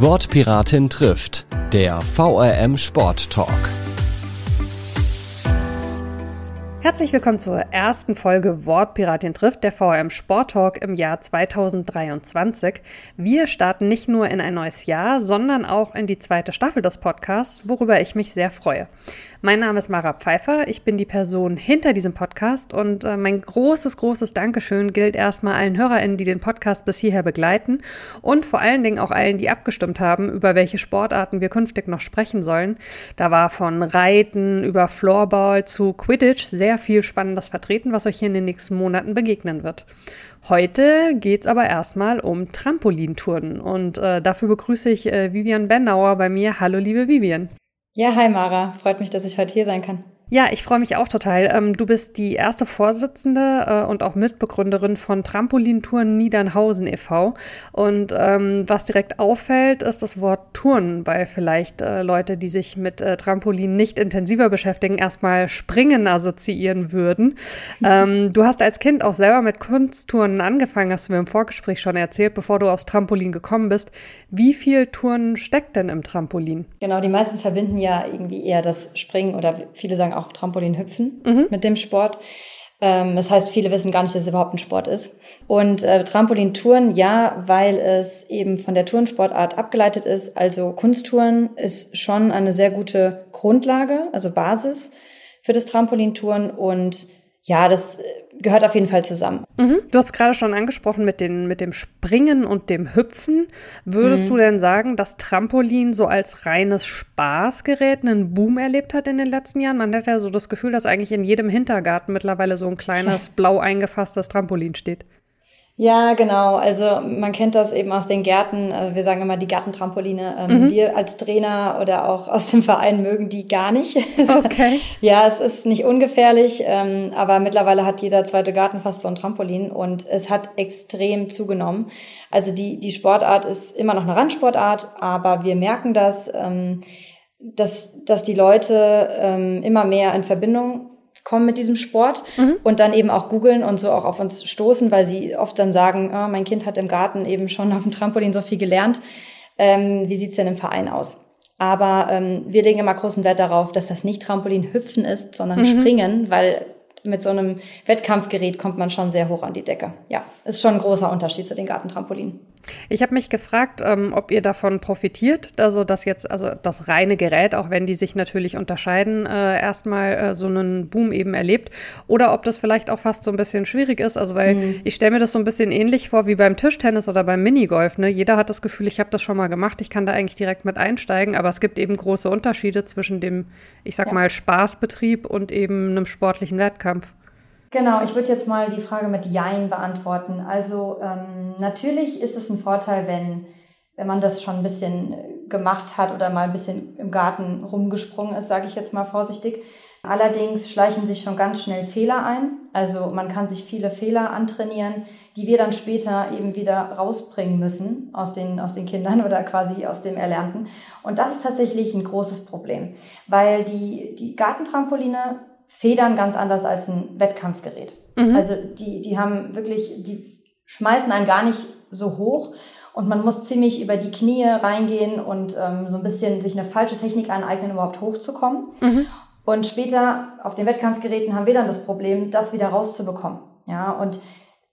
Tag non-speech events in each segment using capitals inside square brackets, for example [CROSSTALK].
Wortpiratin trifft, der VRM Sport Talk. Herzlich willkommen zur ersten Folge Wortpiratin trifft, der VRM Sport Talk im Jahr 2023. Wir starten nicht nur in ein neues Jahr, sondern auch in die zweite Staffel des Podcasts, worüber ich mich sehr freue. Mein Name ist Mara Pfeiffer, ich bin die Person hinter diesem Podcast und äh, mein großes, großes Dankeschön gilt erstmal allen HörerInnen, die den Podcast bis hierher begleiten und vor allen Dingen auch allen, die abgestimmt haben, über welche Sportarten wir künftig noch sprechen sollen. Da war von Reiten über Floorball zu Quidditch sehr viel Spannendes vertreten, was euch hier in den nächsten Monaten begegnen wird. Heute geht es aber erstmal um Trampolinturnen und äh, dafür begrüße ich äh, Vivian Bennauer bei mir. Hallo, liebe Vivian. Ja, hi Mara. Freut mich, dass ich heute hier sein kann. Ja, ich freue mich auch total. Ähm, du bist die erste Vorsitzende äh, und auch Mitbegründerin von Trampolintouren Niedernhausen e.V. Und ähm, was direkt auffällt, ist das Wort Touren, weil vielleicht äh, Leute, die sich mit äh, Trampolin nicht intensiver beschäftigen, erstmal Springen assoziieren würden. [LAUGHS] ähm, du hast als Kind auch selber mit Kunsttouren angefangen, hast du mir im Vorgespräch schon erzählt, bevor du aufs Trampolin gekommen bist. Wie viel Touren steckt denn im Trampolin? Genau, die meisten verbinden ja irgendwie eher das Springen oder viele sagen auch Trampolin hüpfen mhm. mit dem Sport. Ähm, das heißt, viele wissen gar nicht, dass es überhaupt ein Sport ist. Und äh, Trampolintouren, ja, weil es eben von der Turnsportart abgeleitet ist. Also Kunsttouren ist schon eine sehr gute Grundlage, also Basis für das Trampolintouren und ja, das äh, gehört auf jeden Fall zusammen. Mhm. Du hast gerade schon angesprochen mit, den, mit dem Springen und dem Hüpfen. Würdest mhm. du denn sagen, dass Trampolin so als reines Spaßgerät einen Boom erlebt hat in den letzten Jahren? Man hat ja so das Gefühl, dass eigentlich in jedem Hintergarten mittlerweile so ein kleines blau eingefasstes Trampolin steht. Ja, genau. Also man kennt das eben aus den Gärten. Äh, wir sagen immer die Gartentrampoline. Ähm, mhm. Wir als Trainer oder auch aus dem Verein mögen die gar nicht. [LAUGHS] Okay. ja, es ist nicht ungefährlich, ähm, aber mittlerweile hat jeder zweite Garten fast so ein Trampolin und es hat extrem zugenommen. Also die, die Sportart ist immer noch eine Randsportart, aber wir merken das, ähm, dass, dass die Leute immer mehr in Verbindung kommen mit diesem Sport mhm. und dann eben auch googeln und so auch auf uns stoßen, weil sie oft dann sagen, oh, mein Kind hat im Garten eben schon [LAUGHS] auf dem Trampolin so viel gelernt. Ähm, wie sieht's denn im Verein aus? Aber ähm, wir legen immer großen Wert darauf, dass das nicht Trampolin hüpfen ist, sondern mhm. springen, weil mit so einem Wettkampfgerät kommt man schon sehr hoch an die Decke. Ja, ist schon ein großer Unterschied zu den Gartentrampolinen. Ich habe mich gefragt, ähm, ob ihr davon profitiert, also dass jetzt, also das reine Gerät, auch wenn die sich natürlich unterscheiden, äh, erstmal äh, so einen Boom eben erlebt, oder ob das vielleicht auch fast so ein bisschen schwierig ist, also weil mhm. ich stelle mir das so ein bisschen ähnlich vor wie beim Tischtennis oder beim Minigolf. Ne? Jeder hat das Gefühl, ich habe das schon mal gemacht, ich kann da eigentlich direkt mit einsteigen, aber es gibt eben große Unterschiede zwischen dem, ich sag ja. mal, Spaßbetrieb und eben einem sportlichen Wettkampf. Genau, ich würde jetzt mal die Frage mit Jein beantworten. Also ähm, natürlich ist es ein Vorteil, wenn, wenn man das schon ein bisschen gemacht hat oder mal ein bisschen im Garten rumgesprungen ist, sage ich jetzt mal vorsichtig. Allerdings schleichen sich schon ganz schnell Fehler ein. Also man kann sich viele Fehler antrainieren, die wir dann später eben wieder rausbringen müssen aus den, aus den Kindern [LAUGHS] oder quasi aus dem Erlernten. Und das ist tatsächlich ein großes Problem, weil die, die Gartentrampoline federn ganz anders als ein Wettkampfgerät. Mhm. Also die, die haben wirklich, die schmeißen einen gar nicht so hoch und man muss ziemlich über die Knie reingehen und ähm, so ein bisschen sich eine falsche Technik aneignen, überhaupt hochzukommen. Mhm. Und später auf den Wettkampfgeräten haben wir dann das Problem, das wieder rauszubekommen. Ja, und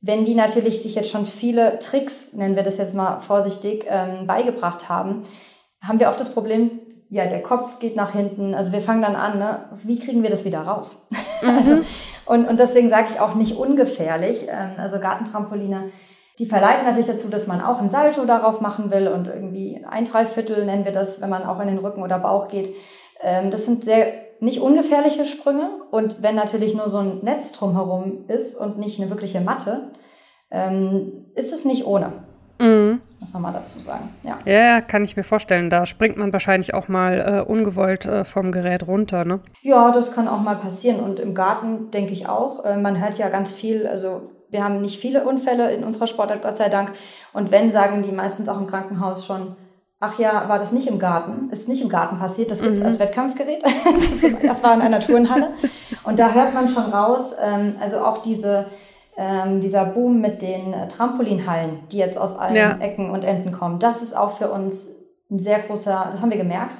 wenn die natürlich sich jetzt schon viele Tricks, nennen wir das jetzt mal vorsichtig, ähm, beigebracht haben, haben wir oft das Problem, ja, der Kopf geht nach hinten. Also wir fangen dann an, ne? wie kriegen wir das wieder raus? [LAUGHS] Mhm. also, und, und deswegen sage ich auch nicht ungefährlich. Ähm, also Gartentrampoline, die verleiten natürlich dazu, dass man auch ein Salto darauf machen will und irgendwie ein Dreiviertel nennen wir das, wenn man auch in den Rücken oder Bauch geht. Ähm, das sind sehr nicht ungefährliche Sprünge. Und wenn natürlich nur so ein Netz drumherum ist und nicht eine wirkliche Matte, ähm, ist es nicht ohne. Mhm. Muss man mal dazu sagen. Ja. ja, kann ich mir vorstellen. Da springt man wahrscheinlich auch mal äh, ungewollt äh, vom Gerät runter, ne? Ja, das kann auch mal passieren. Und im Garten denke ich auch. Äh, man hört ja ganz viel, also wir haben nicht viele Unfälle in unserer Sportart, Gott sei Dank. Und wenn, sagen die meistens auch im Krankenhaus schon, ach ja, war das nicht im Garten, ist nicht im Garten passiert, das gibt's mhm. als Wettkampfgerät. [LAUGHS] das war in einer Turnhalle. Und da hört man schon raus, ähm, also auch diese ähm, dieser Boom mit den äh, Trampolinhallen, die jetzt aus allen ja. Ecken und Enden kommen, das ist auch für uns ein sehr großer, das haben wir gemerkt.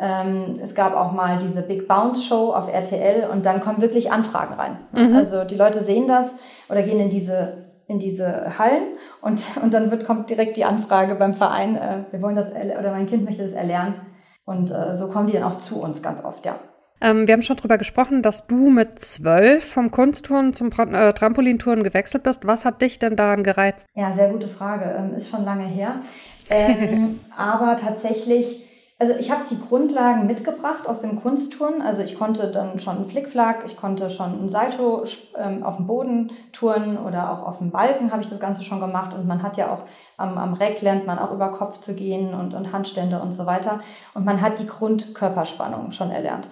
Ähm, es gab auch mal diese Big Bounce Show auf RTL und dann kommen wirklich Anfragen rein. Mhm. Also die Leute sehen das oder gehen in diese in diese Hallen und, und dann wird, kommt direkt die Anfrage beim Verein, äh, wir wollen das, oder mein Kind möchte das erlernen. Und äh, so kommen die dann auch zu uns ganz oft, ja. Ähm, wir haben schon darüber gesprochen, dass du mit zwölf vom Kunstturnen zum äh, Trampolintouren gewechselt bist. Was hat dich denn daran gereizt? Ja, sehr gute Frage. Ähm, ist schon lange her. Ähm, [LAUGHS] aber tatsächlich also ich habe die Grundlagen mitgebracht aus dem Kunstturnen. Also ich konnte dann schon einen Flickflack, ich konnte schon ein Salto ähm, auf dem Boden turnen oder auch auf dem Balken habe ich das Ganze schon gemacht. Und man hat ja auch am, am Reck lernt man auch über Kopf zu gehen und, und Handstände und so weiter. Und man hat die Grundkörperspannung schon erlernt.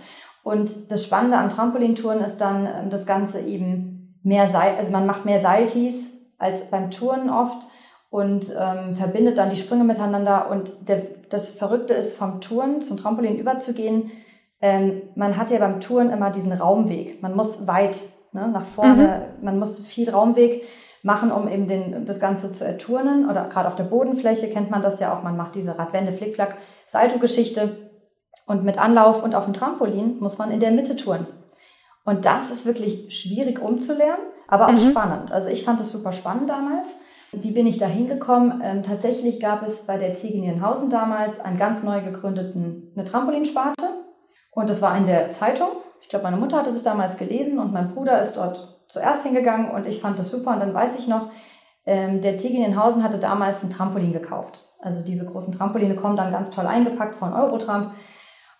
Und das Spannende am Trampolintouren ist dann ähm, das Ganze eben mehr Seil, also man macht mehr Seiltis als beim Touren oft und ähm, verbindet dann die Sprünge miteinander. Und der, das Verrückte ist, vom Touren zum Trampolin überzugehen. Ähm, man hat ja beim Touren immer diesen Raumweg. Man muss weit ne, nach vorne, mhm. man muss viel Raumweg machen, um eben den, das Ganze zu erturnen. Oder gerade auf der Bodenfläche kennt man das ja auch. Man macht diese Radwende, Flickflack, Salto-Geschichte. Und mit Anlauf und auf dem Trampolin muss man in der Mitte touren. Und das ist wirklich schwierig umzulernen, aber auch mhm. spannend. Also ich fand das super spannend damals. Wie bin ich da hingekommen? Ähm, tatsächlich gab es bei der TG Nierenhausen damals einen ganz neu gegründeten, eine Trampolinsparte. Und das war in der Zeitung. Ich glaube, meine Mutter hatte das damals gelesen und mein Bruder ist dort zuerst hingegangen und ich fand das super. Und dann weiß ich noch, ähm, der TG Nierenhausen hatte damals ein Trampolin gekauft. Also diese großen Trampoline kommen dann ganz toll eingepackt von Eurotramp.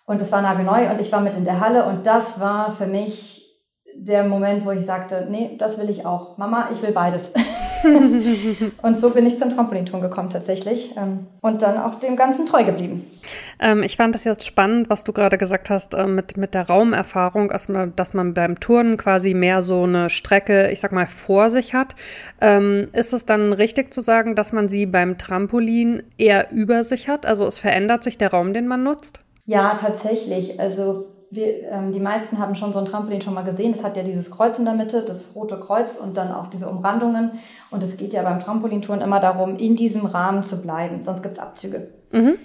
Und das war nagelneu und ich war mit in der Halle und das war für mich der Moment, wo ich sagte, nee, das will ich auch. Mama, ich will beides. [LAUGHS] und so bin ich zum Trampolinturm gekommen tatsächlich ähm, und dann auch dem Ganzen treu geblieben. Ähm, ich fand das jetzt spannend, was du gerade gesagt hast äh, mit, mit der Raumerfahrung, dass man, dass man beim Turnen quasi mehr so eine Strecke, ich sag mal, vor sich hat. Ähm, ist es dann richtig zu sagen, dass man sie beim Trampolin eher über sich hat? Also es verändert sich der Raum, den man nutzt? Ja, tatsächlich. Also wir, ähm, die meisten haben schon so ein Trampolin schon mal gesehen. Das hat ja dieses Kreuz in der Mitte, das rote Kreuz und dann auch diese Umrandungen. Und es geht ja beim Trampolintouren immer darum, in diesem Rahmen zu bleiben, sonst gibt's Abzüge. Mhm.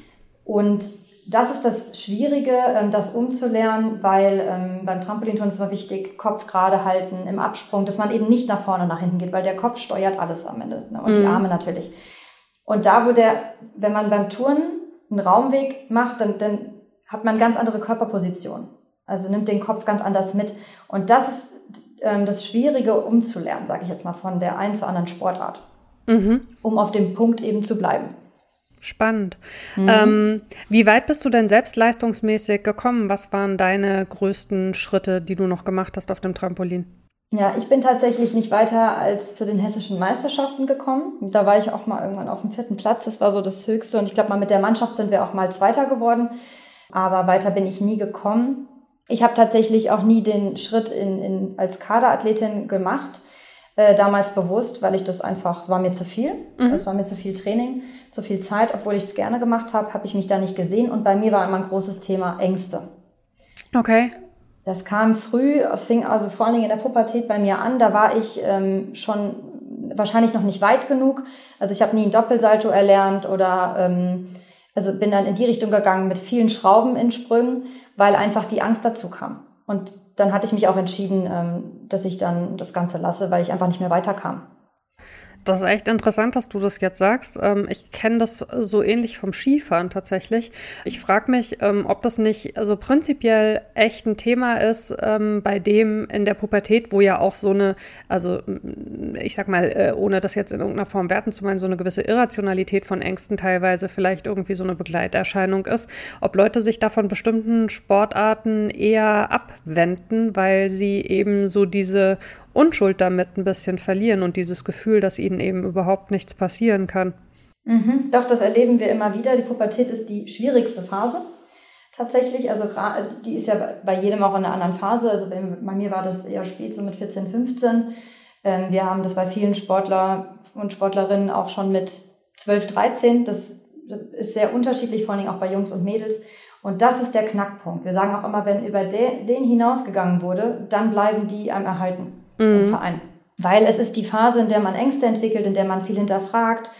Und das ist das Schwierige, ähm, das umzulernen, weil ähm, beim Trampolintouren ist immer wichtig, Kopf gerade halten im Absprung, dass man eben nicht nach vorne, nach hinten geht, weil der Kopf steuert alles am Ende ne? und mhm. die Arme natürlich. Und da, wo der, wenn man beim Touren einen Raumweg macht, dann, dann hat man ganz andere Körperposition. Also nimmt den Kopf ganz anders mit. Und das ist ähm, das Schwierige umzulernen, sage ich jetzt mal, von der einen zur anderen Sportart. Mhm. Um auf dem Punkt eben zu bleiben. Spannend. Mhm. Ähm, wie weit bist du denn selbst leistungsmäßig gekommen? Was waren deine größten Schritte, die du noch gemacht hast auf dem Trampolin? Ja, ich bin tatsächlich nicht weiter als zu den hessischen Meisterschaften gekommen. Da war ich auch mal irgendwann auf dem vierten Platz. Das war so das Höchste. Und ich glaube mal, mit der Mannschaft sind wir auch mal Zweiter geworden aber weiter bin ich nie gekommen. Ich habe tatsächlich auch nie den Schritt in, in, als Kaderathletin gemacht, äh, damals bewusst, weil ich das einfach, war mir zu viel. Mhm. Das war mir zu viel Training, zu viel Zeit, obwohl ich es gerne gemacht habe, habe ich mich da nicht gesehen. Und bei mir war immer ein großes Thema Ängste. Okay. Das kam früh, es fing also vor allen Dingen in der Pubertät bei mir an. Da war ich ähm, schon wahrscheinlich noch nicht weit genug. Also ich habe nie ein Doppelsalto erlernt oder ähm, also bin dann in die Richtung gegangen mit vielen Schrauben in Sprüngen, weil einfach die Angst dazu kam. Und dann hatte ich mich auch entschieden, ähm, dass ich dann das Ganze lasse, weil ich einfach nicht mehr weiterkam. Das ist echt interessant, dass du das jetzt sagst. Ähm, ich kenne das so ähnlich vom Skifahren tatsächlich. Ich frage mich, ähm, ob das nicht also prinzipiell echt ein Thema ist, ähm, bei dem in der Pubertät, wo ja auch so eine, also ich sag mal, äh, ohne das jetzt in irgendeiner Form werten zu meinen, so eine gewisse Irrationalität von Ängsten teilweise vielleicht irgendwie so eine Begleiterscheinung ist, ob Leute sich da von bestimmten Sportarten eher abwenden, weil sie eben so diese Unschuld damit ein bisschen verlieren und dieses Gefühl, dass ihnen eben überhaupt nichts passieren kann. Mhm, doch, das erleben wir immer wieder. Die Pubertät ist die schwierigste Phase. Tatsächlich, also die ist ja bei jedem auch in einer anderen Phase. Also bei, mir war das eher spät, so mit 14, 15. Ähm, wir haben das bei vielen Sportler und Sportlerinnen auch schon mit 12, 13. Das ist sehr unterschiedlich, vor allem auch bei Jungs und Mädels. Und das ist der Knackpunkt. Wir sagen auch immer, wenn über den hinausgegangen wurde, dann bleiben die einem erhalten mhm. im Verein. Weil es ist die Phase, in der man Ängste entwickelt, in der man viel hinterfragt.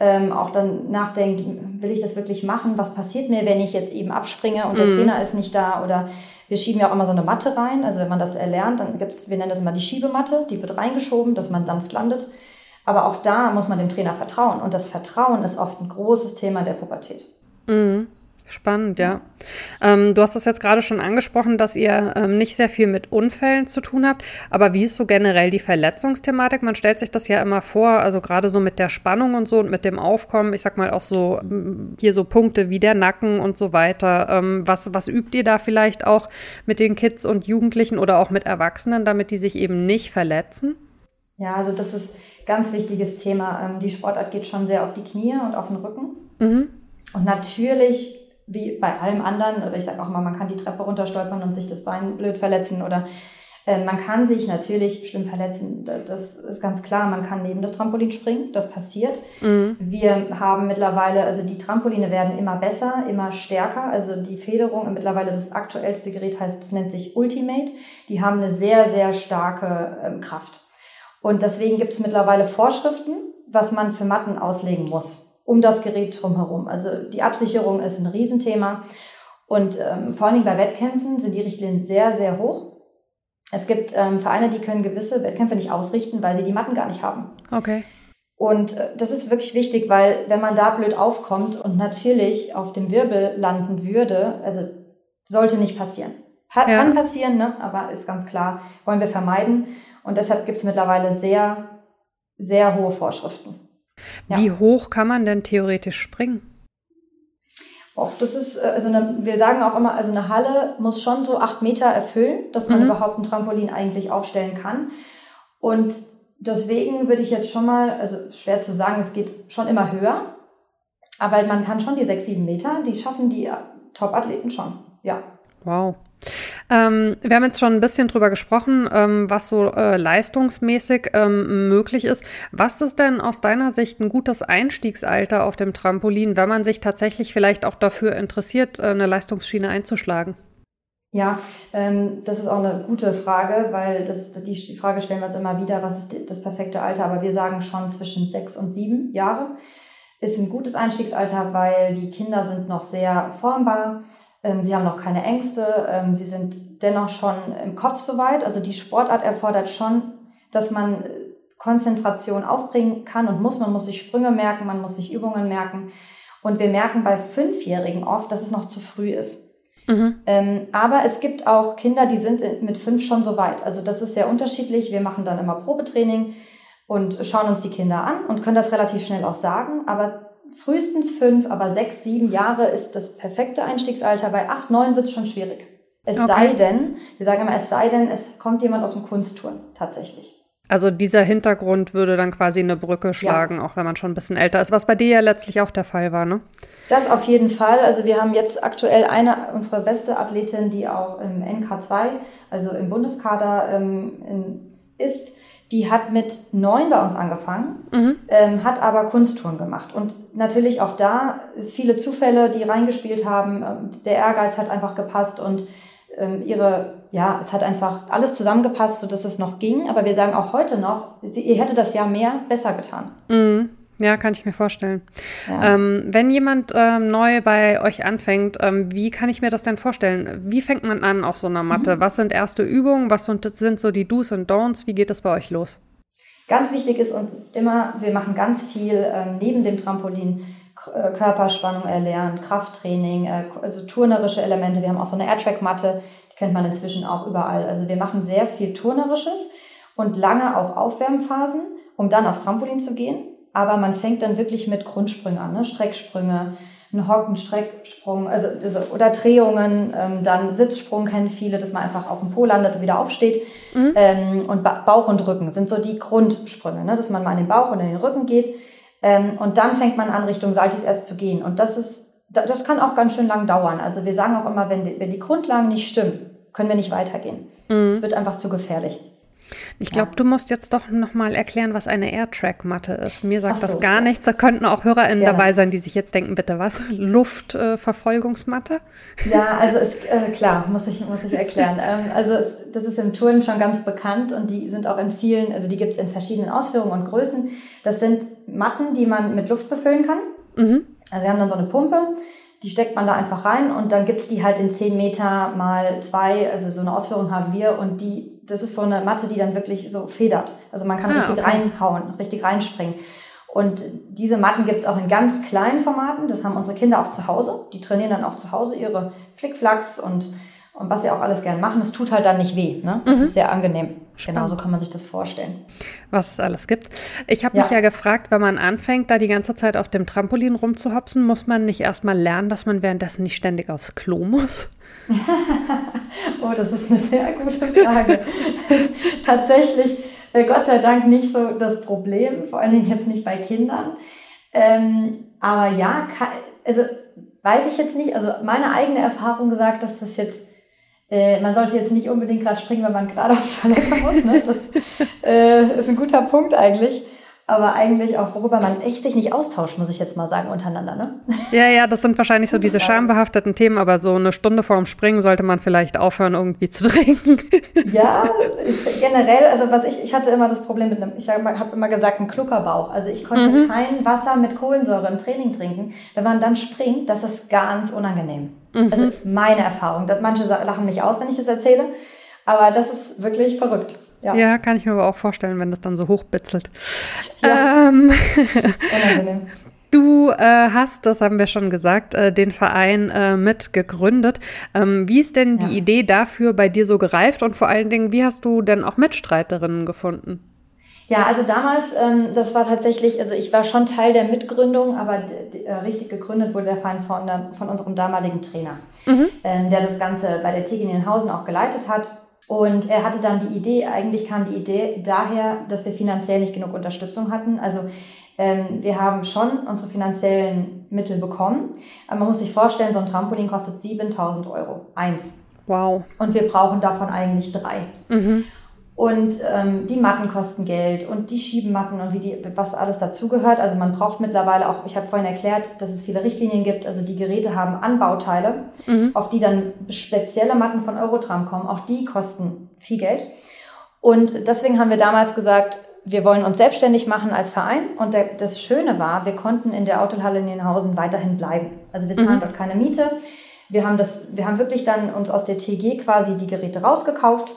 ähm, auch dann nachdenkt, will ich das wirklich machen? Was passiert mir, wenn ich jetzt eben abspringe und der mhm. Trainer ist nicht da? Oder wir schieben ja auch immer so eine Matte rein. Also wenn man das erlernt, dann gibt's, wir nennen das immer die Schiebematte, die wird reingeschoben, dass man sanft landet. Aber auch da muss man dem Trainer vertrauen. Und das Vertrauen ist oft ein großes Thema der Pubertät. Mhm. Spannend, ja. Ähm, du hast das jetzt gerade schon angesprochen, dass ihr ähm, nicht sehr viel mit Unfällen zu tun habt. Aber wie ist so generell die Verletzungsthematik? Man stellt sich das ja immer vor, also gerade so mit der Spannung und so und mit dem Aufkommen, ich sag mal auch so mm, hier so Punkte wie der Nacken und so weiter. Ähm, was, was übt ihr da vielleicht auch mit den Kids und Jugendlichen oder auch mit Erwachsenen, damit die sich eben nicht verletzen? Ja, also das ist ein ganz wichtiges Thema. Ähm, die Sportart geht schon sehr auf die Knie und auf den Rücken. Mhm. Und natürlich wie bei allem anderen, oder ich sage auch mal, man kann die Treppe runterstolpern und sich das Bein blöd verletzen oder äh, man kann sich natürlich schlimm verletzen, das ist ganz klar. Man kann neben das Trampolin springen, das passiert. Mhm. Wir haben mittlerweile, also die Trampoline werden immer besser, immer stärker. Also die Federung, mittlerweile das aktuellste Gerät heißt, das nennt sich Ultimate. Die haben eine sehr, sehr starke ähm, Kraft. Und deswegen gibt es mittlerweile Vorschriften, was man für Matten auslegen muss um das Gerät drumherum. Also die Absicherung ist ein Riesenthema. Und ähm, vor allen Dingen bei Wettkämpfen sind die Richtlinien sehr, sehr hoch. Es gibt ähm, Vereine, die können gewisse Wettkämpfe nicht ausrichten, weil sie die Matten gar nicht haben. Okay. Und äh, das ist wirklich wichtig, weil wenn man da blöd aufkommt und natürlich auf dem Wirbel landen würde, also sollte nicht passieren. Hat, ja. Kann passieren, ne? aber ist ganz klar, wollen wir vermeiden. Und deshalb gibt es mittlerweile sehr, sehr hohe Vorschriften. Ja. Wie hoch kann man denn theoretisch springen? Och, das ist, äh, also eine, wir sagen auch immer, also eine Halle muss schon so acht Meter erfüllen, dass man mhm. überhaupt ein Trampolin eigentlich aufstellen kann. Und deswegen würde ich jetzt schon mal, also schwer zu sagen, es geht schon immer höher, aber man kann schon die sechs, sieben Meter, die schaffen die Top-Athleten schon, ja. Wow. Ähm, wir haben jetzt schon ein bisschen drüber gesprochen, ähm, was so äh, leistungsmäßig ähm, möglich ist. Was ist denn aus deiner Sicht ein gutes Einstiegsalter auf dem Trampolin, wenn man sich tatsächlich vielleicht auch dafür interessiert, äh, eine Leistungsschiene einzuschlagen? Ja, ähm, das ist auch eine gute Frage, weil das, die, Frage stellen wir uns immer wieder, was ist das perfekte Alter? Aber wir sagen schon zwischen sechs und sieben Jahre ist ein gutes Einstiegsalter, weil die Kinder sind noch sehr formbar sie haben noch keine Ängste, ähm, sie sind dennoch schon im Kopf soweit. Also die Sportart erfordert schon, dass man äh, Konzentration aufbringen kann und muss. Man muss sich Sprünge merken, man muss sich Übungen merken. Und wir merken bei Fünfjährigen oft, dass es noch zu früh ist. Mhm. Ähm, aber es gibt auch Kinder, die sind mit fünf schon so weit. Also das ist sehr unterschiedlich. Wir machen dann immer Probetraining und schauen uns die Kinder an und können das relativ schnell auch sagen. Aber frühestens fünf, aber sechs, sieben Jahre ist das perfekte Einstiegsalter. Bei acht, neun wird es schon schwierig. Es okay. sei denn, wir sagen immer, es sei denn, es kommt jemand aus dem Kunstturn tatsächlich. Also dieser Hintergrund würde dann quasi eine Brücke schlagen, ja. auch wenn man schon ein bisschen älter ist, was bei dir ja letztlich auch der Fall war, ne? Das auf jeden Fall. Also wir haben jetzt aktuell eine, unsere beste Athletin, die auch im NK2, also im Bundeskader ähm, in, ist, die hat mit neun bei uns angefangen, mhm. ähm, hat aber Kunsttouren gemacht. Und natürlich auch da viele Zufälle, die reingespielt haben. Der Ehrgeiz hat einfach gepasst und ähm, ihre, ja, es hat einfach alles zusammengepasst, sodass es noch ging. Aber wir sagen auch heute noch, sie, ihr hätte das Jahr mehr besser getan. Mhm. Ja, kann ich mir vorstellen. Ja. Ähm, wenn jemand ähm, neu bei euch anfängt, ähm, wie kann ich mir das denn vorstellen? Wie fängt man an auf so einer Matte? Mhm. Was sind erste Übungen? Was sind so die Do's und Don'ts? Wie geht das bei euch los? Ganz wichtig ist uns immer, wir machen ganz viel ähm, neben dem Trampolin. Äh, Körperspannung erlernen, Krafttraining, äh, also turnerische Elemente. Wir haben auch so eine Airtrack-Matte, die kennt man inzwischen auch überall. Also wir machen sehr viel turnerisches und lange auch Aufwärmphasen, um dann aufs Trampolin zu gehen aber man fängt dann wirklich mit Grundsprüngen an, ne? Strecksprünge, ein Hocken, Strecksprung, also, also oder Drehungen, ähm, dann Sitzsprung kennen viele, dass man einfach auf dem Po landet und wieder aufsteht. Mhm. Ähm, und ba Bauch und Rücken sind so die Grundsprünge, ne? dass man mal in den Bauch und in den Rücken geht. Ähm, und dann fängt man an, Richtung Saltis erst zu gehen. Und das ist, das kann auch ganz schön lang dauern. Also wir sagen auch immer, wenn die, wenn die Grundlagen nicht stimmen, können wir nicht weitergehen. Mhm. Es wird einfach zu gefährlich. Ich glaube, ja. du musst jetzt doch nochmal erklären, was eine Airtrack-Matte ist. Mir sagt so, das gar ja. nichts. Da könnten auch HörerInnen Gerne. dabei sein, die sich jetzt denken, bitte was? Luftverfolgungsmatte? Äh, ja, also ist äh, klar, muss ich, muss ich erklären. [LAUGHS] ähm, also es, das ist im Touren schon ganz bekannt und die sind auch in vielen, also die gibt es in verschiedenen Ausführungen und Größen. Das sind Matten, die man mit Luft befüllen kann. Mhm. Also wir haben dann so eine Pumpe, die steckt man da einfach rein und dann gibt's die halt in 10 Meter mal zwei, also so eine Ausführung haben wir und die das ist so eine Matte, die dann wirklich so federt. Also man kann ah, richtig okay. reinhauen, richtig reinspringen. Und diese Matten gibt's auch in ganz kleinen Formaten. Das haben unsere Kinder auch zu Hause. Die trainieren dann auch zu Hause ihre Flickflacks und, und was sie auch alles gern machen. Es tut halt dann nicht weh. Ne? Das mhm. ist sehr angenehm. Spannend. Genau so kann man sich das vorstellen. Was es alles gibt. Ich habe ja. mich ja gefragt, wenn man anfängt, da die ganze Zeit auf dem Trampolin rumzuhopsen, muss man nicht erstmal lernen, dass man währenddessen nicht ständig aufs Klo muss? [LAUGHS] oh, das ist eine sehr gute Frage. [LAUGHS] Tatsächlich, äh, Gott sei Dank, nicht so das Problem, vor allen Dingen jetzt nicht bei Kindern. Ähm, aber ja, also weiß ich jetzt nicht, also meine eigene Erfahrung gesagt, dass das jetzt, äh, man sollte jetzt nicht unbedingt gerade springen, wenn man gerade auf Toilette muss. Ne? Das äh, ist ein guter Punkt eigentlich aber eigentlich auch, worüber man echt sich nicht austauscht, muss ich jetzt mal sagen, untereinander, ne? [LAUGHS] Ja, ja, das sind wahrscheinlich so diese schambehafteten Themen, aber so eine Stunde vorm Springen sollte man vielleicht aufhören, irgendwie zu [LAUGHS] trinken. Ja, generell, also was ich, ich hatte immer das Problem mit einem, ich habe immer gesagt, ein Kluckerbauch. Also ich konnte mhm. kein Wasser mit Kohlensäure im Training trinken. Wenn man dann springt, das ist ganz unangenehm. Mhm. Also meine Erfahrung. Manche lachen mich aus, wenn ich das erzähle, aber das ist wirklich verrückt. Ja. ja, kann ich mir aber auch vorstellen, wenn das dann so hochbitzelt. Ja. Ähm, [LAUGHS] du äh, hast, das haben wir schon gesagt, äh, den Verein äh, mit gegründet. Ähm, wie ist denn die Idee dafür bei dir so gereift und vor allen Dingen, wie hast du denn auch Mitstreiterinnen gefunden? Ja, also damals, ähm, das war tatsächlich, also ich war schon Teil der Mitgründung, aber äh, richtig gegründet wurde der Verein von, der, von unserem damaligen Trainer, mhm. ähm, der das Ganze bei der TIG in Hausen auch geleitet hat. Und er hatte dann die Idee, eigentlich kam die Idee daher, dass wir finanziell nicht genug Unterstützung hatten. Also ähm, wir haben schon unsere finanziellen Mittel bekommen. Aber man muss sich vorstellen, so ein Trampolin kostet 7000 Euro. Eins. Wow. Und wir brauchen davon eigentlich drei. Mhm. Und ähm, die Matten kosten Geld und die Schiebenmatten und wie die, was alles dazugehört. Also man braucht mittlerweile auch, ich habe vorhin erklärt, dass es viele Richtlinien gibt. Also die Geräte haben Anbauteile, mhm. auf die dann spezielle Matten von Eurotram kommen. Auch die kosten viel Geld. Und deswegen haben wir damals gesagt, wir wollen uns selbstständig machen als Verein. Und der, das Schöne war, wir konnten in der Autohalle in Nienhausen weiterhin bleiben. Also wir zahlen mhm. dort keine Miete. Wir haben das, wir haben wirklich dann uns aus der TG quasi die Geräte rausgekauft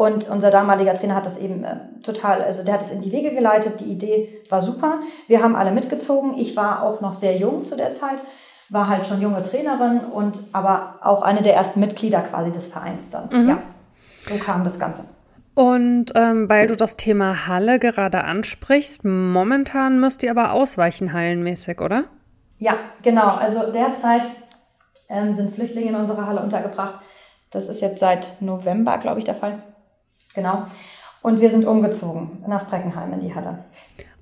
und unser damaliger Trainer hat das eben äh, total, also der hat es in die Wege geleitet. Die Idee war super. Wir haben alle mitgezogen. Ich war auch noch sehr jung zu der Zeit, war halt schon junge Trainerin und aber auch eine der ersten Mitglieder quasi des Vereins dann. Mhm. Ja, so kam das Ganze. Und ähm, weil du das Thema Halle gerade ansprichst, momentan müsst ihr aber ausweichen hallenmäßig, oder? Ja, genau. Also derzeit ähm, sind Flüchtlinge in unserer Halle untergebracht. Das ist jetzt seit November, glaube ich, der Fall. Genau. Und wir sind umgezogen nach Breckenheim in die Halle.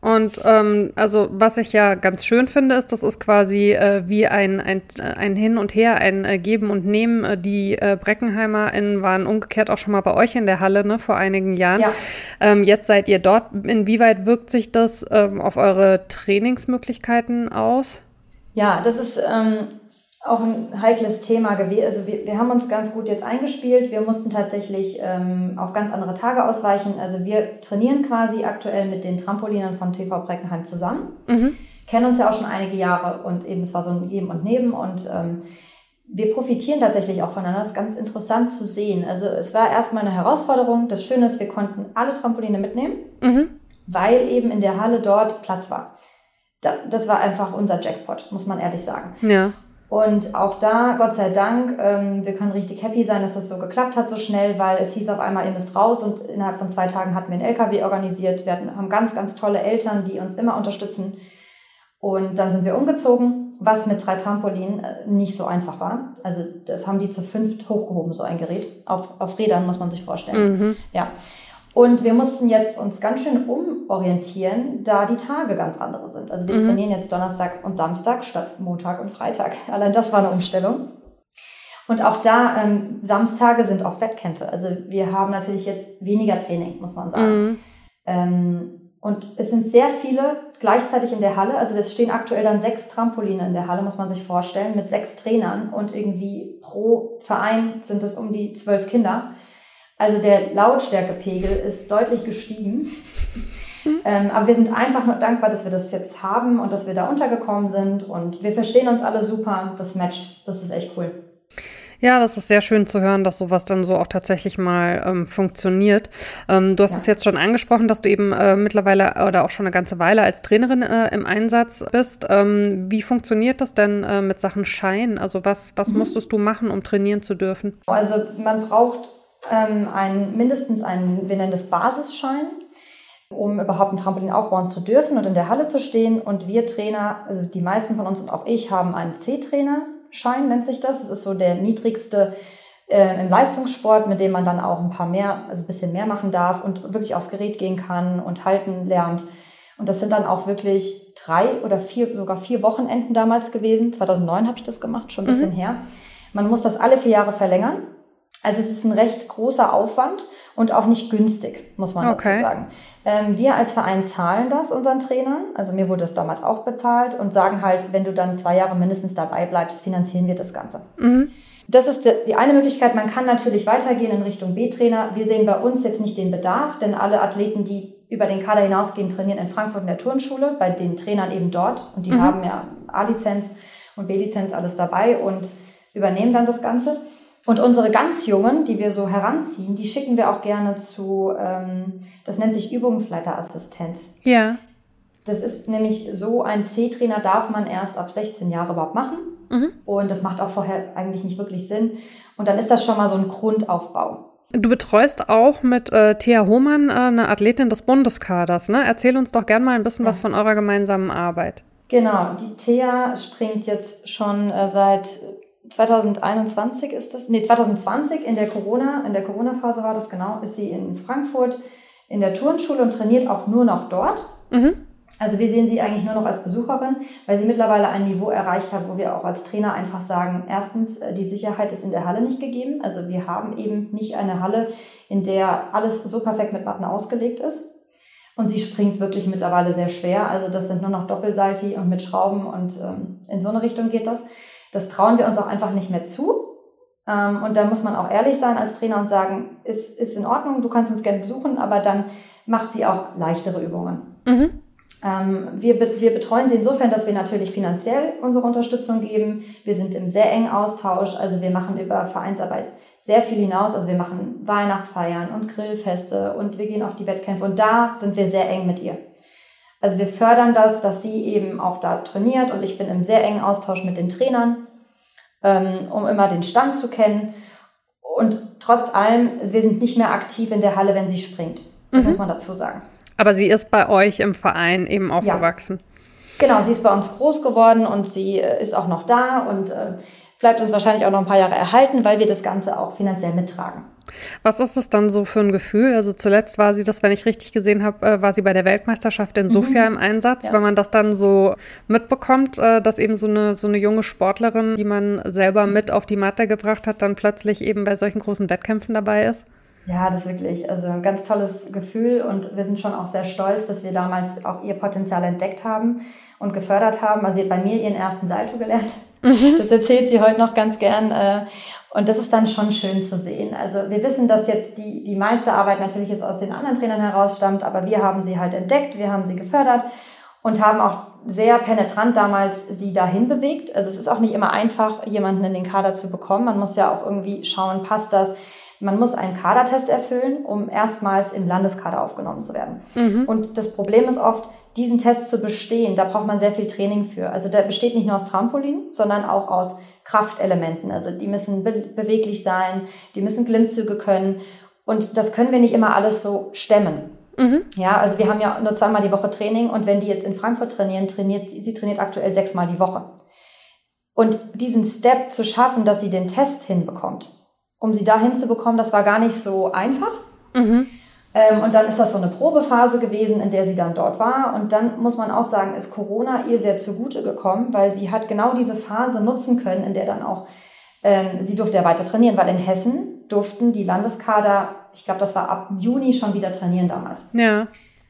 Und ähm, also was ich ja ganz schön finde, ist, das ist quasi äh, wie ein, ein, ein Hin und Her, ein äh, Geben und Nehmen. Äh, die äh, BreckenheimerInnen waren umgekehrt auch schon mal bei euch in der Halle, ne, vor einigen Jahren. Ja. Ähm, jetzt seid ihr dort. Inwieweit wirkt sich das ähm, auf eure Trainingsmöglichkeiten aus? Ja, das ist ähm, auch ein heikles Thema gewesen. Also wir, wir haben uns ganz gut jetzt eingespielt. Wir mussten tatsächlich ähm, auf ganz andere Tage ausweichen. Also wir trainieren quasi aktuell mit den Trampolinern von TV Breckenheim zusammen. Mhm. Kennen uns ja auch schon einige Jahre und eben es war so ein Geben und Neben und ähm, wir profitieren tatsächlich auch voneinander. Das ist ganz interessant zu sehen. Also es war erstmal eine Herausforderung. Das Schöne ist, wir konnten alle Trampoline mitnehmen, mhm. weil eben in der Halle dort Platz war. Das war einfach unser Jackpot, muss man ehrlich sagen. Ja. Und auch da, Gott sei Dank, ähm, wir können richtig happy sein, dass das so geklappt hat so schnell, weil es hieß auf einmal, ihr müsst raus und innerhalb von zwei Tagen hatten wir einen LKW organisiert. Wir hatten, haben ganz, ganz tolle Eltern, die uns immer unterstützen. Und dann sind wir umgezogen, was mit drei Trampolinen äh, nicht so einfach war. Also das haben die zu fünft hochgehoben, so ein Gerät. Auf, auf Rädern muss man sich vorstellen. Mhm. Ja. Und wir mussten jetzt uns ganz schön umorientieren, da die Tage ganz andere sind. Also wir mhm. trainieren jetzt Donnerstag und Samstag statt Montag und Freitag. [LAUGHS] Allein das war eine Umstellung. Und auch da, ähm, Samstage sind oft Wettkämpfe. Also wir haben natürlich jetzt weniger Training, muss man sagen. Mhm. Ähm, und es sind sehr viele gleichzeitig in der Halle. Also es stehen aktuell dann sechs Trampoline in der Halle, muss man sich vorstellen, mit sechs Trainern und irgendwie pro Verein sind es um die zwölf Kinder. Also der Lautstärkepegel ist deutlich gestiegen. Ähm, aber wir sind einfach nur dankbar, dass wir das jetzt haben und dass wir da untergekommen sind und wir verstehen uns alle super. Das matcht. Das ist echt cool. Ja, das ist sehr schön zu hören, dass sowas dann so auch tatsächlich mal ähm, funktioniert. Ähm, du hast ja. es jetzt schon angesprochen, dass du eben äh, mittlerweile oder auch schon eine ganze Weile als Trainerin äh, im Einsatz bist. Ähm, wie funktioniert das denn äh, mit Sachen Schein? Also was, was mhm. musstest du machen, um trainieren zu dürfen? Also man braucht ähm, ein, mindestens einen, wir nennen das Basisschein um überhaupt ein Trampolin aufbauen zu dürfen und in der Halle zu stehen. Und wir Trainer, also die meisten von uns und auch ich, haben einen C-Trainer. Schein nennt sich das. Das ist so der niedrigste äh, im Leistungssport, mit dem man dann auch ein paar mehr, also ein bisschen mehr machen darf und wirklich aufs Gerät gehen kann und halten lernt. Und das sind dann auch wirklich drei oder vier, sogar vier Wochenenden damals gewesen. 2009 habe ich das gemacht, schon ein bisschen mhm. her. Man muss das alle vier Jahre verlängern. Also es ist ein recht großer Aufwand und auch nicht günstig, muss man okay. dazu sagen. Ähm, wir als Verein zahlen das unseren Trainern. Also mir wurde das damals auch bezahlt und sagen halt, wenn du dann zwei Jahre mindestens dabei bleibst, finanzieren wir das Ganze. Mhm. Das ist die eine Möglichkeit. Man kann natürlich weitergehen in Richtung B-Trainer. Wir sehen bei uns jetzt nicht den Bedarf, denn alle Athleten, die über den Kader hinausgehen, trainieren in Frankfurt in der Turnschule, bei den Trainern eben dort. Und die mhm. haben ja A-Lizenz und B-Lizenz alles dabei und übernehmen dann das Ganze. Und unsere ganz Jungen, die wir so heranziehen, die schicken wir auch gerne zu, ähm, das nennt sich Übungsleiterassistenz. Ja. Das ist nämlich so, ein C-Trainer darf man erst ab 16 Jahre überhaupt machen. Mhm. Und das macht auch vorher eigentlich nicht wirklich Sinn. Und dann ist das schon mal so ein Grundaufbau. Du betreust auch mit äh, Thea Hohmann äh, eine Athletin des Bundeskaders. Ne? Erzähl uns doch gerne mal ein bisschen ja. was von eurer gemeinsamen Arbeit. Genau, die Thea springt jetzt schon äh, seit 2021 ist das, nee, 2020 in der Corona, in der Corona-Phase war das genau, ist sie in Frankfurt in der Turnschule und trainiert auch nur noch dort. Mhm. Also wir sehen sie eigentlich nur noch als Besucherin, weil sie mittlerweile ein Niveau erreicht hat, wo wir auch als Trainer einfach sagen, erstens, äh, die Sicherheit ist in der Halle nicht gegeben. Also wir haben eben nicht eine Halle, in der alles so perfekt mit Matten ausgelegt ist. Und sie springt wirklich mittlerweile sehr schwer. Also das sind nur noch Doppelsalti und mit Schrauben und ähm, in so eine Richtung geht das. Das trauen wir uns auch einfach nicht mehr zu. Ähm, und da muss man auch ehrlich sein als Trainer und sagen, ist, ist in Ordnung, du kannst uns gerne besuchen, aber dann macht sie auch leichtere Übungen. Mhm. Ähm, wir, wir betreuen sie insofern, dass wir natürlich finanziell unsere Unterstützung geben. Wir sind im sehr engen Austausch, also wir machen über Vereinsarbeit sehr viel hinaus. Also wir machen Weihnachtsfeiern und Grillfeste und wir gehen auf die Wettkämpfe und da sind wir sehr eng mit ihr. Also wir fördern das, dass sie eben auch da trainiert und ich bin im sehr engen Austausch mit den Trainern, ähm, um immer den Stand zu kennen. Und trotz allem, wir sind nicht mehr aktiv in der Halle, wenn sie springt. Das mhm. muss man dazu sagen. Aber sie ist bei euch im Verein eben aufgewachsen. Ja. Genau, sie ist bei uns groß geworden und sie äh, ist auch noch da und äh, bleibt uns wahrscheinlich auch noch ein paar Jahre erhalten, weil wir das Ganze auch finanziell mittragen. Was ist das dann so für ein Gefühl? Also zuletzt war sie das, wenn ich richtig gesehen habe, äh, war sie bei der Weltmeisterschaft in Sofia mhm. im Einsatz, ja. wenn man das dann so mitbekommt, äh, dass eben so eine, so eine junge Sportlerin, die man selber mit auf die Matte gebracht hat, dann plötzlich eben bei solchen großen Wettkämpfen dabei ist? Ja, das ist wirklich also ein ganz tolles Gefühl und wir sind schon auch sehr stolz, dass wir damals auch ihr Potenzial entdeckt haben und gefördert haben. Also sie hat bei mir ihren ersten Salto gelernt. Mhm. Das erzählt sie heute noch ganz gern. Äh, und das ist dann schon schön zu sehen. Also wir wissen, dass jetzt die, die meiste Arbeit natürlich jetzt aus den anderen Trainern herausstammt, aber wir haben sie halt entdeckt, wir haben sie gefördert und haben auch sehr penetrant damals sie dahin bewegt. Also es ist auch nicht immer einfach, jemanden in den Kader zu bekommen. Man muss ja auch irgendwie schauen, passt das. Man muss einen Kadertest erfüllen, um erstmals im Landeskader aufgenommen zu werden. Mhm. Und das Problem ist oft, diesen Test zu bestehen, da braucht man sehr viel Training für. Also der besteht nicht nur aus Trampolin, sondern auch aus Kraftelementen. Also die müssen be beweglich sein, die müssen Glimmzüge können. Und das können wir nicht immer alles so stemmen. Mhm. Ja, also wir haben ja nur zweimal die Woche Training und wenn die jetzt in Frankfurt trainieren, trainiert sie, sie trainiert aktuell sechsmal die Woche. Und diesen Step zu schaffen, dass sie den Test hinbekommt, um sie da hinzubekommen, das war gar nicht so einfach. Mhm. Ähm, und dann ist das so eine Probephase gewesen, in der sie dann dort war. Und dann muss man auch sagen, ist Corona ihr sehr zugute gekommen, weil sie hat genau diese Phase nutzen können, in der dann auch ähm, sie durfte ja weiter trainieren, weil in Hessen durften die Landeskader, ich glaube, das war ab Juni schon wieder trainieren damals. Ja.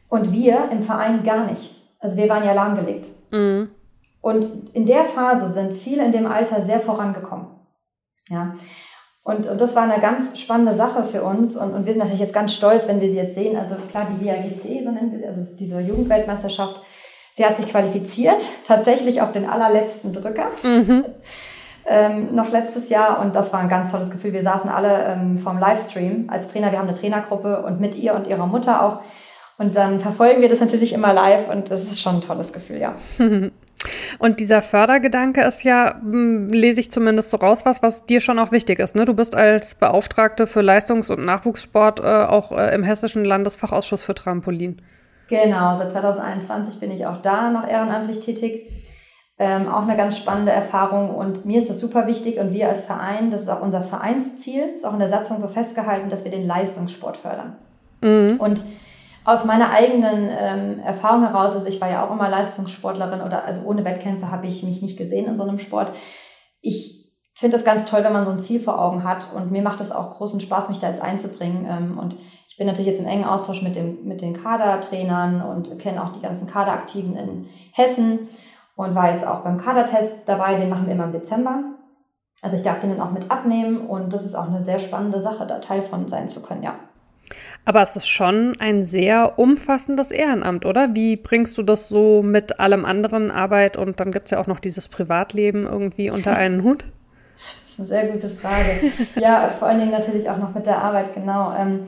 Und wir im Verein gar nicht. Also wir waren ja lahmgelegt. Mhm. Und in der Phase sind viele in dem Alter sehr vorangekommen. Ja. Und, und das war eine ganz spannende Sache für uns. Und, und wir sind natürlich jetzt ganz stolz, wenn wir sie jetzt sehen. Also klar, die WAGC, so nennen wir sie, also diese Jugendweltmeisterschaft, sie hat sich qualifiziert, tatsächlich auf den allerletzten Drücker. Mhm. [LAUGHS] ähm, noch letztes Jahr und das war ein ganz tolles Gefühl. Wir saßen alle ähm, vom Livestream als Trainer. Wir haben eine Trainergruppe und mit ihr und ihrer Mutter auch. Und dann verfolgen wir das natürlich immer live und das ist schon ein tolles Gefühl, ja. [LAUGHS] Und dieser Fördergedanke ist ja, hm, lese ich zumindest so raus, was, was dir schon auch wichtig ist. Ne? Du bist als Beauftragte für Leistungs- und Nachwuchssport äh, auch äh, im Hessischen Landesfachausschuss für Trampolin. Genau, seit 2021 bin ich auch da noch ehrenamtlich tätig. Ähm, auch eine ganz spannende Erfahrung und mir ist das super wichtig und wir als Verein, das ist auch unser Vereinsziel, ist auch in der Satzung so festgehalten, dass wir den Leistungssport fördern. Mhm. Und aus meiner eigenen ähm, Erfahrung heraus, also ich war ja auch immer Leistungssportlerin oder also ohne Wettkämpfe habe ich mich nicht gesehen in so einem Sport. Ich finde es ganz toll, wenn man so ein Ziel vor Augen hat und mir macht es auch großen Spaß, mich da jetzt einzubringen. Ähm, und ich bin natürlich jetzt in engen Austausch mit, dem, mit den Kadertrainern und kenne auch die ganzen Kaderaktiven in Hessen und war jetzt auch beim Kadertest dabei, den machen wir immer im Dezember. Also ich darf den dann auch mit abnehmen und das ist auch eine sehr spannende Sache, da Teil von sein zu können, ja. Aber es ist schon ein sehr umfassendes Ehrenamt, oder? Wie bringst du das so mit allem anderen Arbeit und dann gibt es ja auch noch dieses Privatleben irgendwie unter [LAUGHS] einen Hut? Das ist eine sehr gute Frage. ja, vor allen Dingen natürlich auch noch mit der Arbeit, genau. Ähm,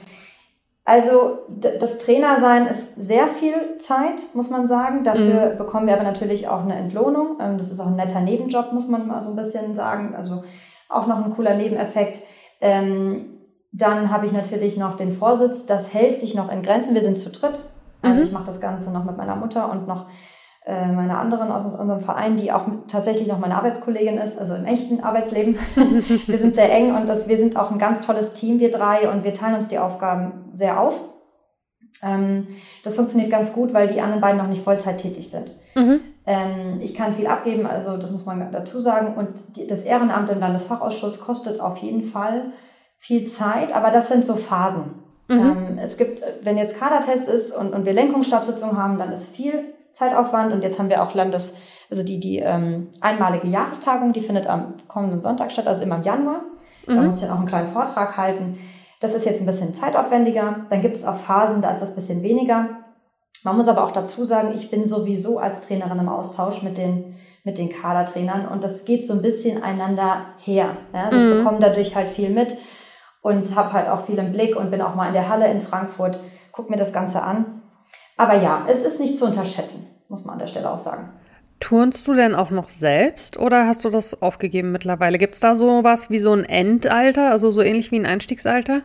also das Trainersein ist sehr viel Zeit, muss man sagen. Dafür mhm. bekommen wir aber natürlich auch eine Entlohnung. Ähm, das ist auch ein netter Nebenjob, muss man mal so ein bisschen sagen. Also auch noch ein cooler Nebeneffekt. Ähm, dann habe ich natürlich noch den Vorsitz, das hält sich noch in Grenzen. Wir sind zu dritt. Also mhm. ich mache das Ganze noch mit meiner Mutter und noch äh, meiner anderen aus unserem Verein, die auch tatsächlich noch meine Arbeitskollegin ist, also im echten Arbeitsleben. [LAUGHS] wir sind sehr eng und das, wir sind auch ein ganz tolles Team, wir drei, und wir teilen uns die Aufgaben sehr auf. Ähm, das funktioniert ganz gut, weil die anderen beiden noch nicht Vollzeit tätig sind. Mhm. Ähm, ich kann viel abgeben, also das muss man dazu sagen. Und die, das Ehrenamt im Landesfachausschuss kostet auf jeden Fall viel Zeit, aber das sind so Phasen. Mhm. Ähm, es gibt, wenn jetzt Kadertest ist und, und wir Lenkungsstabssitzungen haben, dann ist viel Zeitaufwand und jetzt haben wir auch Landes, also die, die ähm, einmalige Jahrestagung, die findet am kommenden Sonntag statt, also immer im Januar. Da mhm. muss ich dann auch einen kleinen Vortrag halten. Das ist jetzt ein bisschen zeitaufwendiger. Dann gibt es auch Phasen, da ist das ein bisschen weniger. Man muss aber auch dazu sagen, ich bin sowieso als Trainerin im Austausch mit den mit den Kadertrainern und das geht so ein bisschen einander her. Ja? Also mhm. ich bekomme dadurch halt viel mit und habe halt auch viel im Blick und bin auch mal in der Halle in Frankfurt, guck mir das Ganze an. Aber ja, es ist nicht zu unterschätzen, muss man an der Stelle auch sagen. Turnst du denn auch noch selbst oder hast du das aufgegeben mittlerweile? Gibt es da so was wie so ein Endalter, also so ähnlich wie ein Einstiegsalter?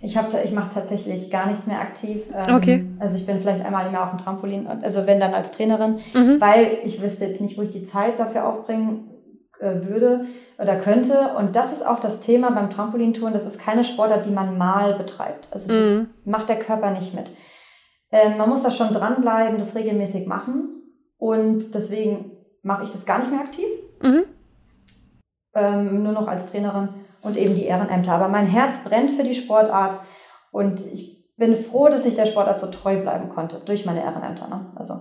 Ich, hab, ich mache tatsächlich gar nichts mehr aktiv. Ähm, okay. Also ich bin vielleicht einmal im Jahr auf dem Trampolin, also wenn dann als Trainerin, mhm. weil ich wüsste jetzt nicht, wo ich die Zeit dafür aufbringen würde oder könnte. Und das ist auch das Thema beim Trampolintouren. Das ist keine Sportart, die man mal betreibt. Also das mhm. macht der Körper nicht mit. Ähm, man muss da schon dranbleiben, das regelmäßig machen. Und deswegen mache ich das gar nicht mehr aktiv. Mhm. Ähm, nur noch als Trainerin und eben die Ehrenämter. Aber mein Herz brennt für die Sportart und ich bin froh, dass ich der Sportart so treu bleiben konnte durch meine Ehrenämter. Ne? Also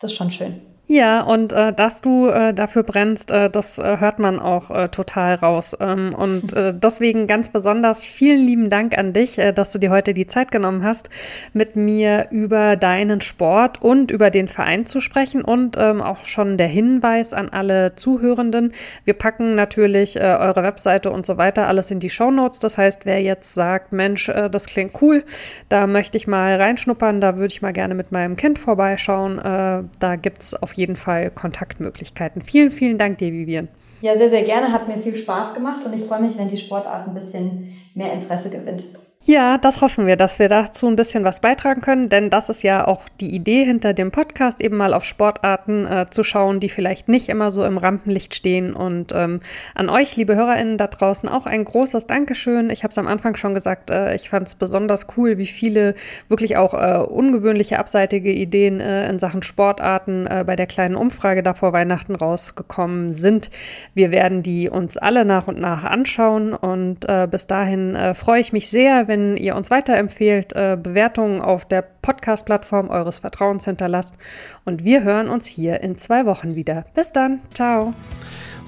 das ist schon schön. Ja, und äh, dass du äh, dafür brennst, äh, das äh, hört man auch äh, total raus. Ähm, und [LAUGHS] äh, deswegen ganz besonders vielen lieben Dank an dich, dass du dir heute die Zeit genommen hast, mit mir über deinen Sport und über den Verein zu sprechen. Und ähm, auch schon der Hinweis an alle Zuhörenden. Wir packen natürlich eure Webseite und so weiter alles in die Show Notes. Das heißt, wer jetzt sagt, Mensch, das klingt cool, da möchte ich mal reinschnuppern, da würde ich mal gerne mit meinem Kind vorbeischauen. Da gibt's auf jeden Fall Kontaktmöglichkeiten. Vielen, vielen Dank dir, Vivian. Ja, sehr, sehr gerne. Hat mir viel Spaß gemacht und ich freue mich, wenn die Sportart ein bisschen mehr Interesse gewinnt. Ja, das hoffen wir, dass wir dazu ein bisschen was beitragen können, denn das ist ja auch die Idee hinter dem Podcast, eben mal auf Sportarten äh, zu schauen, die vielleicht nicht immer so im Rampenlicht stehen. Und ähm, an euch, liebe HörerInnen da draußen, auch ein großes Dankeschön. Ich habe es am Anfang schon gesagt, äh, ich fand es besonders cool, wie viele wirklich auch äh, ungewöhnliche, abseitige Ideen äh, in Sachen Sportarten äh, bei der kleinen Umfrage da vor Weihnachten rausgekommen sind. Wir werden die uns alle nach und nach anschauen und äh, bis dahin freue ich mich sehr, wenn wenn ihr uns weiterempfehlt, äh, Bewertungen auf der Podcast-Plattform eures Vertrauens hinterlasst. Und wir hören uns hier in zwei Wochen wieder. Bis dann. Ciao.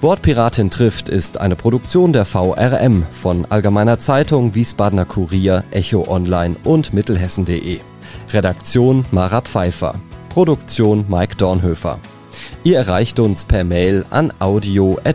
Wortpiratin trifft ist eine Produktion der VRM von Allgemeiner Zeitung, Wiesbadener Kurier, Echo Online und Mittelhessen.de. Redaktion Mara Pfeiffer. Produktion Mike Dornhöfer. Ihr erreicht uns per Mail an audio.vrm.de.